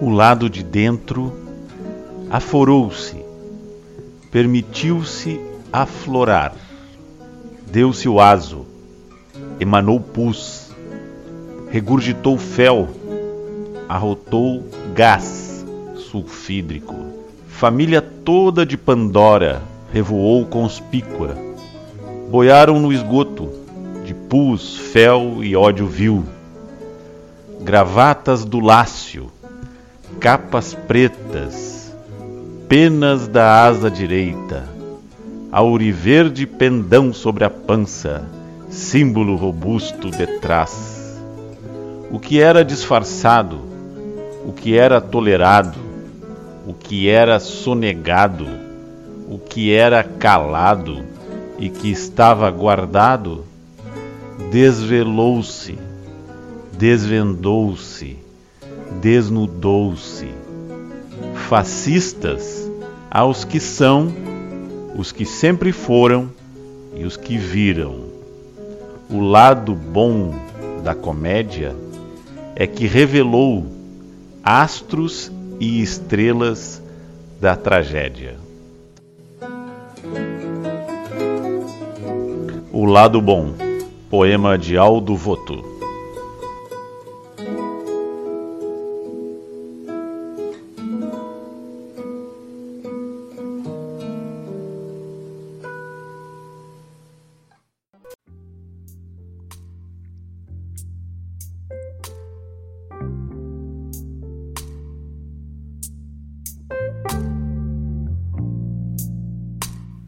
O lado de dentro aforou-se, permitiu-se aflorar, deu-se o aso, emanou pus, regurgitou fel, arrotou gás sulfídrico. Família toda de Pandora revoou conspícua. Boiaram no esgoto de pus, fel e ódio vil. Gravatas do Lácio capas pretas, penas da asa direita, auriverde pendão sobre a pança, símbolo robusto detrás. O que era disfarçado, o que era tolerado, o que era sonegado, o que era calado e que estava guardado, desvelou-se, desvendou-se desnudou-se. Fascistas aos que são, os que sempre foram e os que viram. O lado bom da comédia é que revelou astros e estrelas da tragédia. O lado bom, poema de Aldo Voto.